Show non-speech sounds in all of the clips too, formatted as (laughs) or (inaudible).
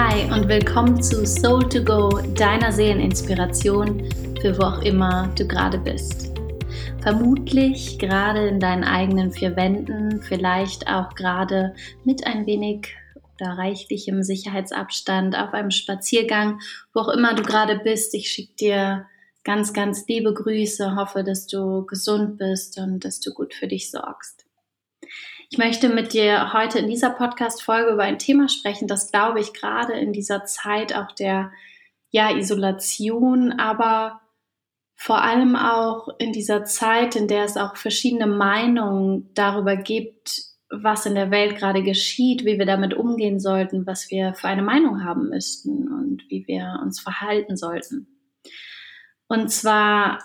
Hi und willkommen zu Soul to Go, deiner Seeleninspiration für wo auch immer du gerade bist. Vermutlich gerade in deinen eigenen vier Wänden, vielleicht auch gerade mit ein wenig oder reichlichem Sicherheitsabstand auf einem Spaziergang, wo auch immer du gerade bist. Ich schicke dir ganz, ganz liebe Grüße, hoffe, dass du gesund bist und dass du gut für dich sorgst. Ich möchte mit dir heute in dieser Podcast-Folge über ein Thema sprechen, das glaube ich gerade in dieser Zeit auch der ja, Isolation, aber vor allem auch in dieser Zeit, in der es auch verschiedene Meinungen darüber gibt, was in der Welt gerade geschieht, wie wir damit umgehen sollten, was wir für eine Meinung haben müssten und wie wir uns verhalten sollten. Und zwar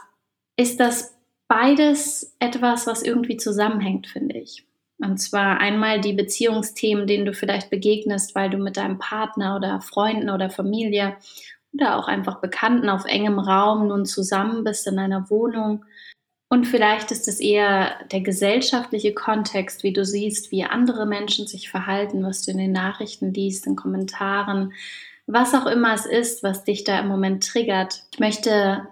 ist das beides etwas, was irgendwie zusammenhängt, finde ich. Und zwar einmal die Beziehungsthemen, denen du vielleicht begegnest, weil du mit deinem Partner oder Freunden oder Familie oder auch einfach Bekannten auf engem Raum nun zusammen bist in einer Wohnung. Und vielleicht ist es eher der gesellschaftliche Kontext, wie du siehst, wie andere Menschen sich verhalten, was du in den Nachrichten liest, in Kommentaren, was auch immer es ist, was dich da im Moment triggert. Ich möchte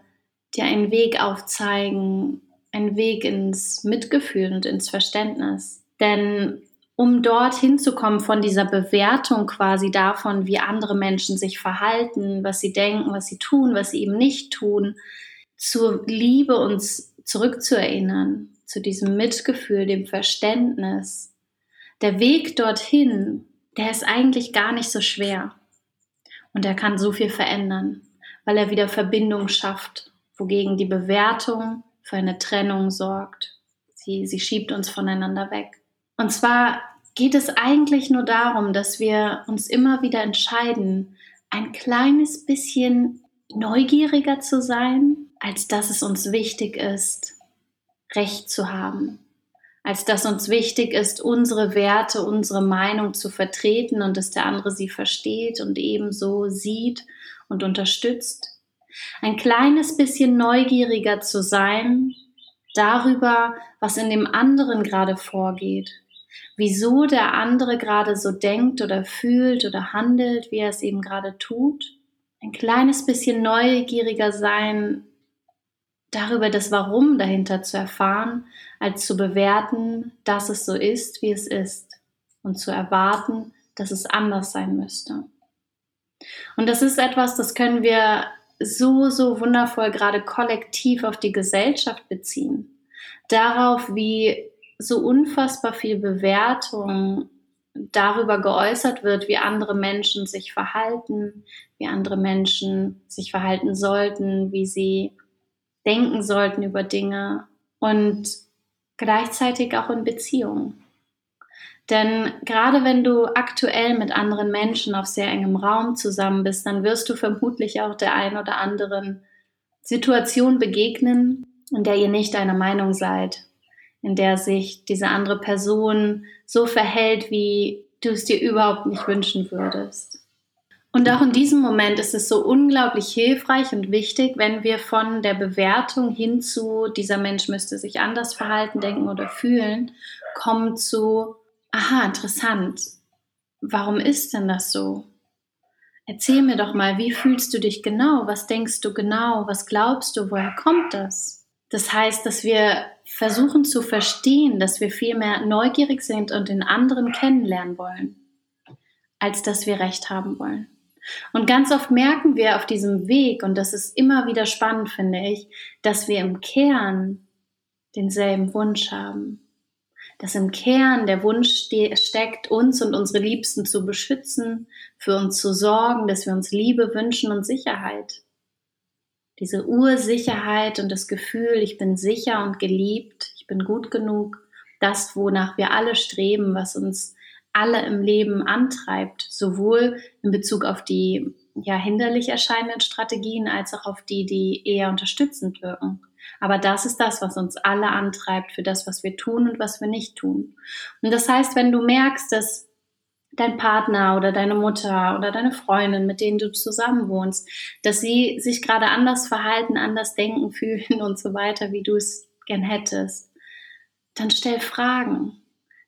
dir einen Weg aufzeigen, einen Weg ins Mitgefühl und ins Verständnis. Denn um dorthin zu kommen von dieser Bewertung quasi davon, wie andere Menschen sich verhalten, was sie denken, was sie tun, was sie eben nicht tun, zur Liebe uns zurückzuerinnern, zu diesem Mitgefühl, dem Verständnis. Der Weg dorthin, der ist eigentlich gar nicht so schwer. Und er kann so viel verändern, weil er wieder Verbindung schafft, wogegen die Bewertung für eine Trennung sorgt. Sie, sie schiebt uns voneinander weg. Und zwar geht es eigentlich nur darum, dass wir uns immer wieder entscheiden, ein kleines bisschen neugieriger zu sein, als dass es uns wichtig ist, Recht zu haben, als dass uns wichtig ist, unsere Werte, unsere Meinung zu vertreten und dass der andere sie versteht und ebenso sieht und unterstützt. Ein kleines bisschen neugieriger zu sein darüber, was in dem anderen gerade vorgeht wieso der andere gerade so denkt oder fühlt oder handelt, wie er es eben gerade tut. Ein kleines bisschen neugieriger sein, darüber das Warum dahinter zu erfahren, als zu bewerten, dass es so ist, wie es ist und zu erwarten, dass es anders sein müsste. Und das ist etwas, das können wir so, so wundervoll gerade kollektiv auf die Gesellschaft beziehen. Darauf, wie so unfassbar viel Bewertung darüber geäußert wird, wie andere Menschen sich verhalten, wie andere Menschen sich verhalten sollten, wie sie denken sollten über Dinge und gleichzeitig auch in Beziehungen. Denn gerade wenn du aktuell mit anderen Menschen auf sehr engem Raum zusammen bist, dann wirst du vermutlich auch der ein oder anderen Situation begegnen, in der ihr nicht einer Meinung seid in der sich diese andere Person so verhält, wie du es dir überhaupt nicht wünschen würdest. Und auch in diesem Moment ist es so unglaublich hilfreich und wichtig, wenn wir von der Bewertung hin zu, dieser Mensch müsste sich anders verhalten, denken oder fühlen, kommen zu, aha, interessant, warum ist denn das so? Erzähl mir doch mal, wie fühlst du dich genau? Was denkst du genau? Was glaubst du? Woher kommt das? Das heißt, dass wir versuchen zu verstehen, dass wir viel mehr neugierig sind und den anderen kennenlernen wollen, als dass wir recht haben wollen. Und ganz oft merken wir auf diesem Weg, und das ist immer wieder spannend, finde ich, dass wir im Kern denselben Wunsch haben. Dass im Kern der Wunsch steckt, uns und unsere Liebsten zu beschützen, für uns zu sorgen, dass wir uns Liebe wünschen und Sicherheit diese Ursicherheit und das Gefühl, ich bin sicher und geliebt, ich bin gut genug, das, wonach wir alle streben, was uns alle im Leben antreibt, sowohl in Bezug auf die ja hinderlich erscheinenden Strategien als auch auf die, die eher unterstützend wirken. Aber das ist das, was uns alle antreibt für das, was wir tun und was wir nicht tun. Und das heißt, wenn du merkst, dass dein Partner oder deine Mutter oder deine Freundin, mit denen du zusammen wohnst, dass sie sich gerade anders verhalten, anders denken, (laughs) fühlen und so weiter, wie du es gern hättest, dann stell Fragen.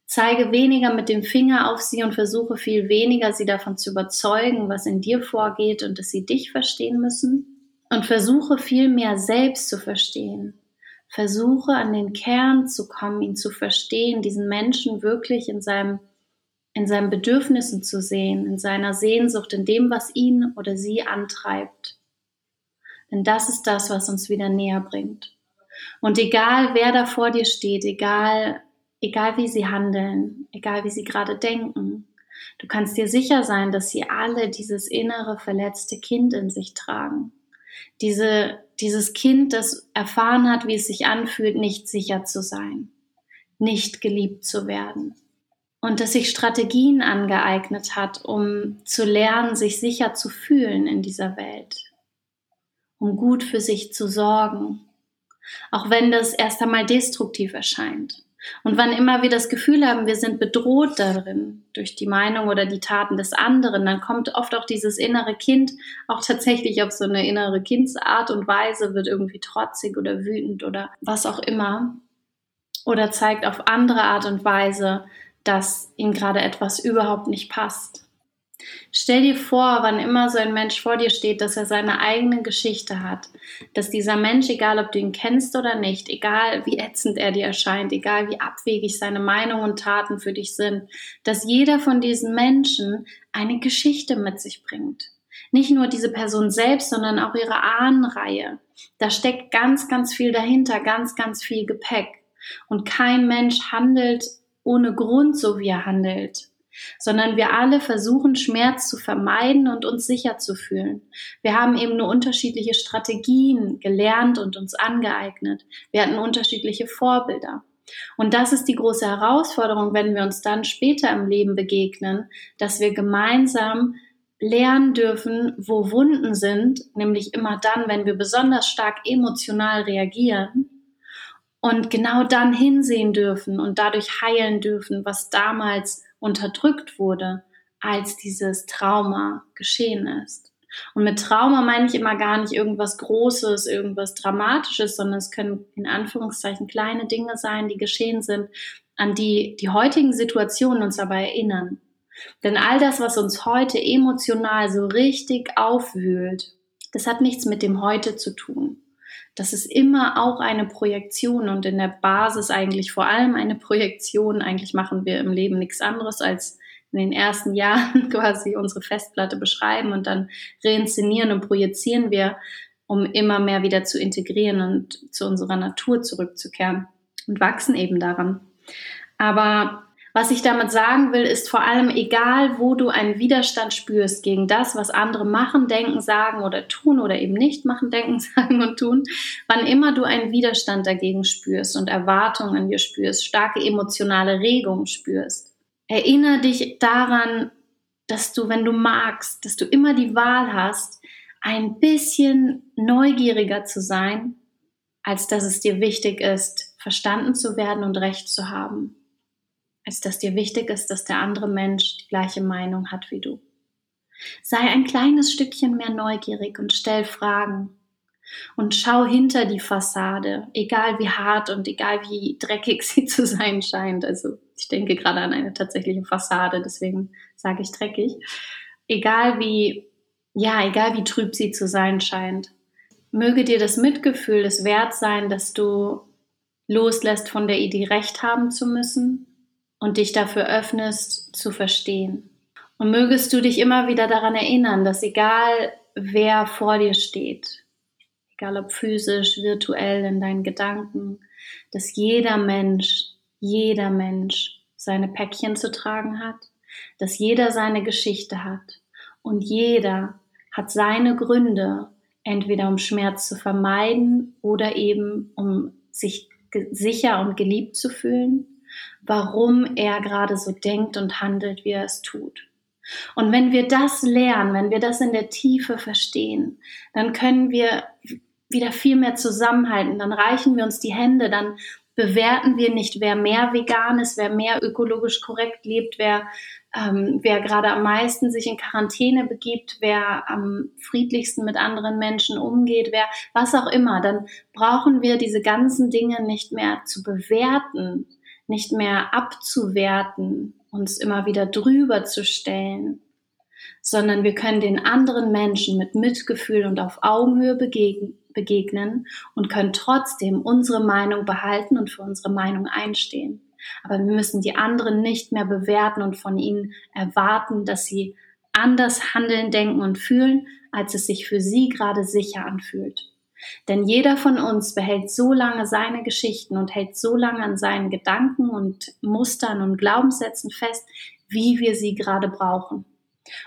Zeige weniger mit dem Finger auf sie und versuche viel weniger, sie davon zu überzeugen, was in dir vorgeht und dass sie dich verstehen müssen. Und versuche viel mehr selbst zu verstehen. Versuche an den Kern zu kommen, ihn zu verstehen, diesen Menschen wirklich in seinem in seinen Bedürfnissen zu sehen, in seiner Sehnsucht, in dem, was ihn oder sie antreibt. Denn das ist das, was uns wieder näher bringt. Und egal, wer da vor dir steht, egal, egal wie sie handeln, egal wie sie gerade denken, du kannst dir sicher sein, dass sie alle dieses innere verletzte Kind in sich tragen. Diese, dieses Kind, das erfahren hat, wie es sich anfühlt, nicht sicher zu sein, nicht geliebt zu werden und dass sich Strategien angeeignet hat, um zu lernen, sich sicher zu fühlen in dieser Welt, um gut für sich zu sorgen, auch wenn das erst einmal destruktiv erscheint. Und wann immer wir das Gefühl haben, wir sind bedroht darin durch die Meinung oder die Taten des anderen, dann kommt oft auch dieses innere Kind auch tatsächlich auf so eine innere Kindsart und Weise, wird irgendwie trotzig oder wütend oder was auch immer. Oder zeigt auf andere Art und Weise, dass ihm gerade etwas überhaupt nicht passt. Stell dir vor, wann immer so ein Mensch vor dir steht, dass er seine eigene Geschichte hat, dass dieser Mensch, egal ob du ihn kennst oder nicht, egal wie ätzend er dir erscheint, egal wie abwegig seine Meinungen und Taten für dich sind, dass jeder von diesen Menschen eine Geschichte mit sich bringt. Nicht nur diese Person selbst, sondern auch ihre Ahnenreihe. Da steckt ganz, ganz viel dahinter, ganz, ganz viel Gepäck. Und kein Mensch handelt ohne Grund so wie er handelt, sondern wir alle versuchen Schmerz zu vermeiden und uns sicher zu fühlen. Wir haben eben nur unterschiedliche Strategien gelernt und uns angeeignet. Wir hatten unterschiedliche Vorbilder. Und das ist die große Herausforderung, wenn wir uns dann später im Leben begegnen, dass wir gemeinsam lernen dürfen, wo Wunden sind, nämlich immer dann, wenn wir besonders stark emotional reagieren und genau dann hinsehen dürfen und dadurch heilen dürfen, was damals unterdrückt wurde, als dieses Trauma geschehen ist. Und mit Trauma meine ich immer gar nicht irgendwas Großes, irgendwas Dramatisches, sondern es können in Anführungszeichen kleine Dinge sein, die geschehen sind, an die die heutigen Situationen uns aber erinnern. Denn all das, was uns heute emotional so richtig aufwühlt, das hat nichts mit dem Heute zu tun das ist immer auch eine Projektion und in der Basis eigentlich vor allem eine Projektion. Eigentlich machen wir im Leben nichts anderes als in den ersten (laughs) Jahren quasi unsere Festplatte beschreiben und dann reinszenieren und projizieren wir, um immer mehr wieder zu integrieren und zu unserer Natur zurückzukehren und wachsen eben daran. Aber was ich damit sagen will, ist vor allem egal, wo du einen Widerstand spürst gegen das, was andere machen, denken, sagen oder tun oder eben nicht machen, (laughs) denken, sagen und tun, wann immer du einen Widerstand dagegen spürst und Erwartungen in dir spürst, starke emotionale Regungen spürst, erinnere dich daran, dass du, wenn du magst, dass du immer die Wahl hast, ein bisschen neugieriger zu sein, als dass es dir wichtig ist, verstanden zu werden und recht zu haben als dass dir wichtig ist, dass der andere Mensch die gleiche Meinung hat wie du. Sei ein kleines Stückchen mehr neugierig und stell Fragen. Und schau hinter die Fassade, egal wie hart und egal wie dreckig (laughs) sie zu sein scheint. Also ich denke gerade an eine tatsächliche Fassade, deswegen sage ich dreckig. Egal wie, ja, egal wie trüb sie zu sein scheint. Möge dir das Mitgefühl es wert sein, dass du loslässt von der Idee, Recht haben zu müssen und dich dafür öffnest zu verstehen. Und mögest du dich immer wieder daran erinnern, dass egal wer vor dir steht, egal ob physisch, virtuell in deinen Gedanken, dass jeder Mensch, jeder Mensch seine Päckchen zu tragen hat, dass jeder seine Geschichte hat und jeder hat seine Gründe, entweder um Schmerz zu vermeiden oder eben um sich sicher und geliebt zu fühlen warum er gerade so denkt und handelt, wie er es tut. Und wenn wir das lernen, wenn wir das in der Tiefe verstehen, dann können wir wieder viel mehr zusammenhalten, dann reichen wir uns die Hände, dann bewerten wir nicht, wer mehr vegan ist, wer mehr ökologisch korrekt lebt, wer, ähm, wer gerade am meisten sich in Quarantäne begibt, wer am friedlichsten mit anderen Menschen umgeht, wer was auch immer. Dann brauchen wir diese ganzen Dinge nicht mehr zu bewerten, nicht mehr abzuwerten, uns immer wieder drüber zu stellen, sondern wir können den anderen Menschen mit Mitgefühl und auf Augenhöhe begegnen, und können trotzdem unsere Meinung behalten und für unsere Meinung einstehen. Aber wir müssen die anderen nicht mehr bewerten und von ihnen erwarten, dass sie anders handeln, denken und fühlen, als es sich für sie gerade sicher anfühlt. Denn jeder von uns behält so lange seine Geschichten und hält so lange an seinen Gedanken und Mustern und Glaubenssätzen fest, wie wir sie gerade brauchen.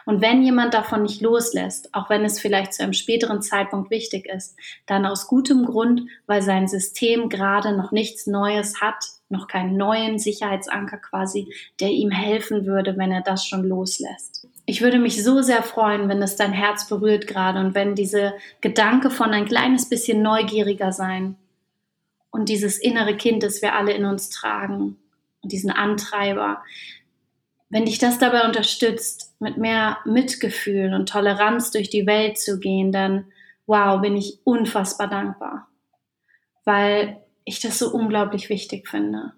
Und wenn jemand davon nicht loslässt, auch wenn es vielleicht zu einem späteren Zeitpunkt wichtig ist, dann aus gutem Grund, weil sein System gerade noch nichts Neues hat, noch keinen neuen Sicherheitsanker quasi, der ihm helfen würde, wenn er das schon loslässt. Ich würde mich so sehr freuen, wenn es dein Herz berührt gerade und wenn diese Gedanke von ein kleines bisschen neugieriger sein und dieses innere Kind, das wir alle in uns tragen und diesen Antreiber, wenn dich das dabei unterstützt, mit mehr Mitgefühl und Toleranz durch die Welt zu gehen, dann wow, bin ich unfassbar dankbar, weil ich das so unglaublich wichtig finde.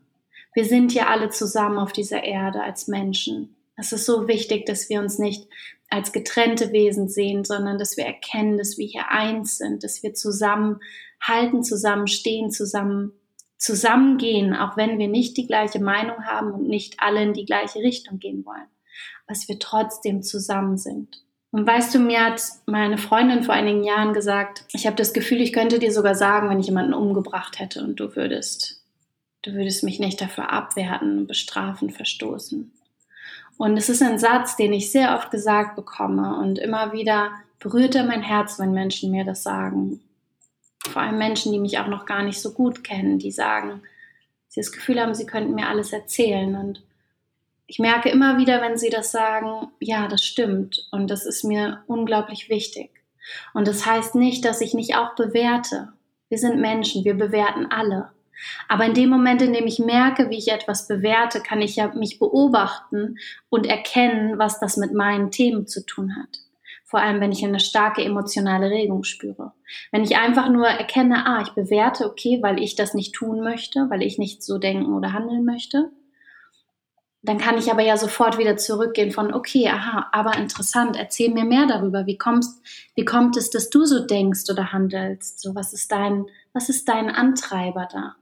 Wir sind ja alle zusammen auf dieser Erde als Menschen. Es ist so wichtig, dass wir uns nicht als getrennte Wesen sehen, sondern dass wir erkennen, dass wir hier eins sind, dass wir zusammen halten, zusammen stehen, zusammen zusammengehen, auch wenn wir nicht die gleiche Meinung haben und nicht alle in die gleiche Richtung gehen wollen, dass wir trotzdem zusammen sind. Und weißt du, mir hat meine Freundin vor einigen Jahren gesagt, ich habe das Gefühl, ich könnte dir sogar sagen, wenn ich jemanden umgebracht hätte und du würdest, du würdest mich nicht dafür abwerten, bestrafen, verstoßen. Und es ist ein Satz, den ich sehr oft gesagt bekomme und immer wieder berührt er mein Herz, wenn Menschen mir das sagen vor allem Menschen, die mich auch noch gar nicht so gut kennen, die sagen, sie das Gefühl haben, sie könnten mir alles erzählen. Und ich merke immer wieder, wenn sie das sagen, ja, das stimmt. Und das ist mir unglaublich wichtig. Und das heißt nicht, dass ich nicht auch bewerte. Wir sind Menschen, wir bewerten alle. Aber in dem Moment, in dem ich merke, wie ich etwas bewerte, kann ich ja mich beobachten und erkennen, was das mit meinen Themen zu tun hat vor allem wenn ich eine starke emotionale Regung spüre. Wenn ich einfach nur erkenne, ah, ich bewerte, okay, weil ich das nicht tun möchte, weil ich nicht so denken oder handeln möchte, dann kann ich aber ja sofort wieder zurückgehen von, okay, aha, aber interessant, erzähl mir mehr darüber. Wie kommst, wie kommt es, dass du so denkst oder handelst? So, was ist dein, was ist dein Antreiber da?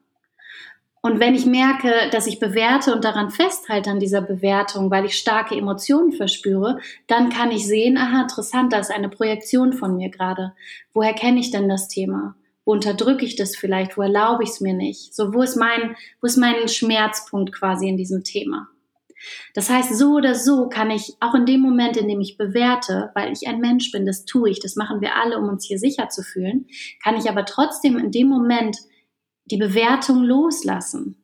Und wenn ich merke, dass ich bewerte und daran festhalte an dieser Bewertung, weil ich starke Emotionen verspüre, dann kann ich sehen, aha, interessant, da ist eine Projektion von mir gerade. Woher kenne ich denn das Thema? Wo unterdrücke ich das vielleicht? Wo erlaube ich es mir nicht? So, wo ist mein, wo ist mein Schmerzpunkt quasi in diesem Thema? Das heißt, so oder so kann ich auch in dem Moment, in dem ich bewerte, weil ich ein Mensch bin, das tue ich, das machen wir alle, um uns hier sicher zu fühlen, kann ich aber trotzdem in dem Moment die Bewertung loslassen.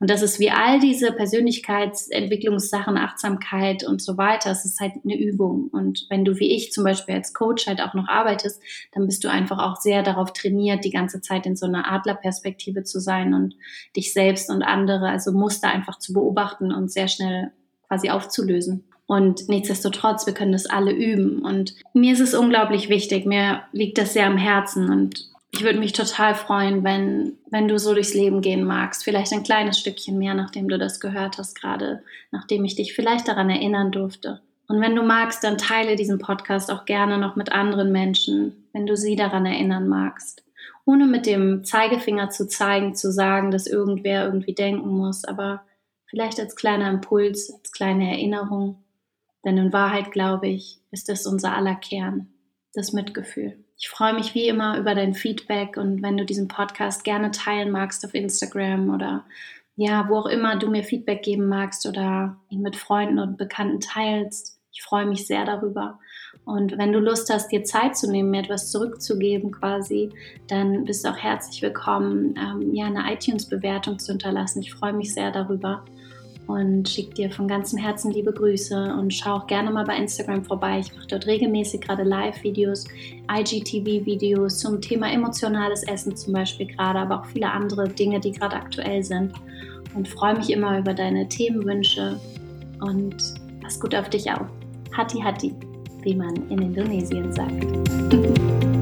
Und das ist wie all diese Persönlichkeitsentwicklungssachen, Achtsamkeit und so weiter. Es ist halt eine Übung. Und wenn du wie ich zum Beispiel als Coach halt auch noch arbeitest, dann bist du einfach auch sehr darauf trainiert, die ganze Zeit in so einer Adlerperspektive zu sein und dich selbst und andere, also Muster einfach zu beobachten und sehr schnell quasi aufzulösen. Und nichtsdestotrotz, wir können das alle üben. Und mir ist es unglaublich wichtig. Mir liegt das sehr am Herzen. Und ich würde mich total freuen, wenn, wenn du so durchs Leben gehen magst. Vielleicht ein kleines Stückchen mehr, nachdem du das gehört hast, gerade nachdem ich dich vielleicht daran erinnern durfte. Und wenn du magst, dann teile diesen Podcast auch gerne noch mit anderen Menschen, wenn du sie daran erinnern magst. Ohne mit dem Zeigefinger zu zeigen, zu sagen, dass irgendwer irgendwie denken muss, aber vielleicht als kleiner Impuls, als kleine Erinnerung. Denn in Wahrheit, glaube ich, ist es unser aller Kern, das Mitgefühl. Ich freue mich wie immer über dein Feedback und wenn du diesen Podcast gerne teilen magst auf Instagram oder ja, wo auch immer du mir Feedback geben magst oder ihn mit Freunden und Bekannten teilst. Ich freue mich sehr darüber. Und wenn du Lust hast, dir Zeit zu nehmen, mir etwas zurückzugeben quasi, dann bist du auch herzlich willkommen, ähm, ja, eine iTunes-Bewertung zu hinterlassen. Ich freue mich sehr darüber und schicke dir von ganzem Herzen liebe Grüße und schau auch gerne mal bei Instagram vorbei. Ich mache dort regelmäßig gerade Live-Videos, IGTV-Videos zum Thema emotionales Essen zum Beispiel gerade, aber auch viele andere Dinge, die gerade aktuell sind. Und freue mich immer über deine Themenwünsche und pass gut auf dich auf. Hati Hati, wie man in Indonesien sagt. (laughs)